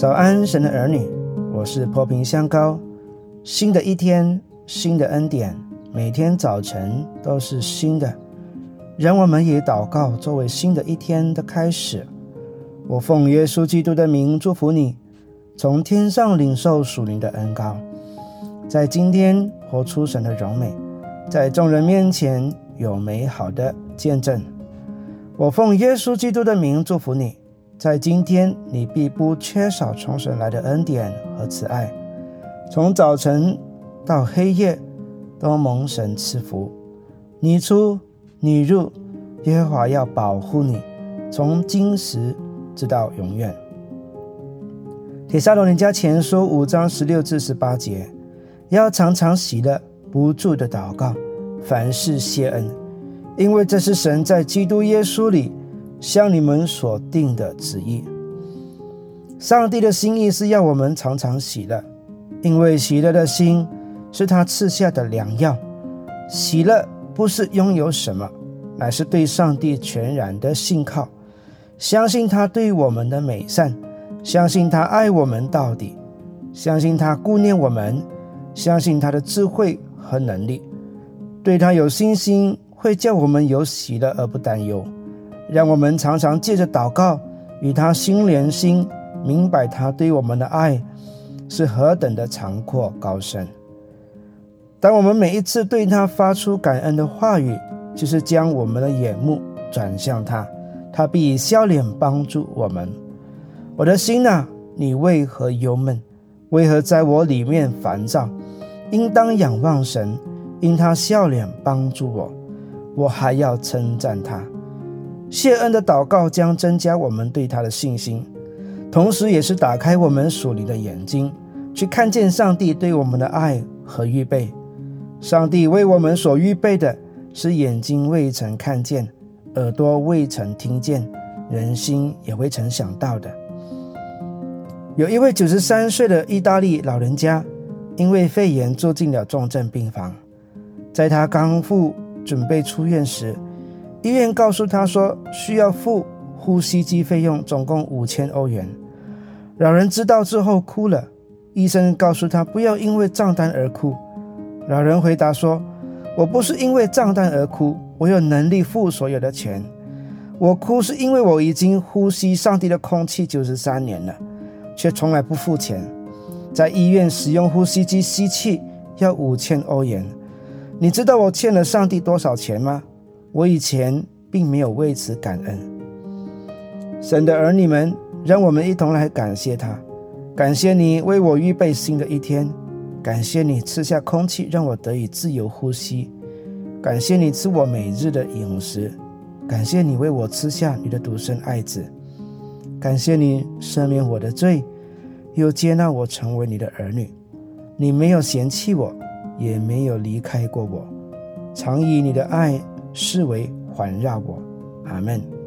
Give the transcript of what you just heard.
早安，神的儿女，我是破瓶香膏。新的一天，新的恩典，每天早晨都是新的。让我们以祷告作为新的一天的开始。我奉耶稣基督的名祝福你，从天上领受属灵的恩膏，在今天活出神的荣美，在众人面前有美好的见证。我奉耶稣基督的名祝福你。在今天，你必不缺少从神来的恩典和慈爱，从早晨到黑夜都蒙神赐福。你出你入，耶和华要保护你，从今时直到永远。铁沙罗人家前书五章十六至十八节，要常常喜乐，不住的祷告，凡事谢恩，因为这是神在基督耶稣里。向你们所定的旨意，上帝的心意是要我们常常喜乐，因为喜乐的心是他赐下的良药。喜乐不是拥有什么，乃是对上帝全然的信靠，相信他对我们的美善，相信他爱我们到底，相信他顾念我们，相信他的智慧和能力，对他有信心，会叫我们有喜乐而不担忧。让我们常常借着祷告与他心连心，明白他对我们的爱是何等的长阔高深。当我们每一次对他发出感恩的话语，就是将我们的眼目转向他，他必以笑脸帮助我们。我的心啊，你为何忧闷？为何在我里面烦躁？应当仰望神，因他笑脸帮助我，我还要称赞他。谢恩的祷告将增加我们对他的信心，同时也是打开我们属灵的眼睛，去看见上帝对我们的爱和预备。上帝为我们所预备的是眼睛未曾看见，耳朵未曾听见，人心也未曾想到的。有一位九十三岁的意大利老人家，因为肺炎住进了重症病房，在他刚复准备出院时。医院告诉他说需要付呼吸机费用，总共五千欧元。老人知道之后哭了。医生告诉他不要因为账单而哭。老人回答说：“我不是因为账单而哭，我有能力付所有的钱。我哭是因为我已经呼吸上帝的空气九十三年了，却从来不付钱。在医院使用呼吸机吸气要五千欧元。你知道我欠了上帝多少钱吗？”我以前并没有为此感恩。神的儿女们，让我们一同来感谢他，感谢你为我预备新的一天，感谢你吃下空气让我得以自由呼吸，感谢你赐我每日的饮食，感谢你为我吃下你的独生爱子，感谢你赦免我的罪，又接纳我成为你的儿女。你没有嫌弃我，也没有离开过我，常以你的爱。视为环绕我，阿门。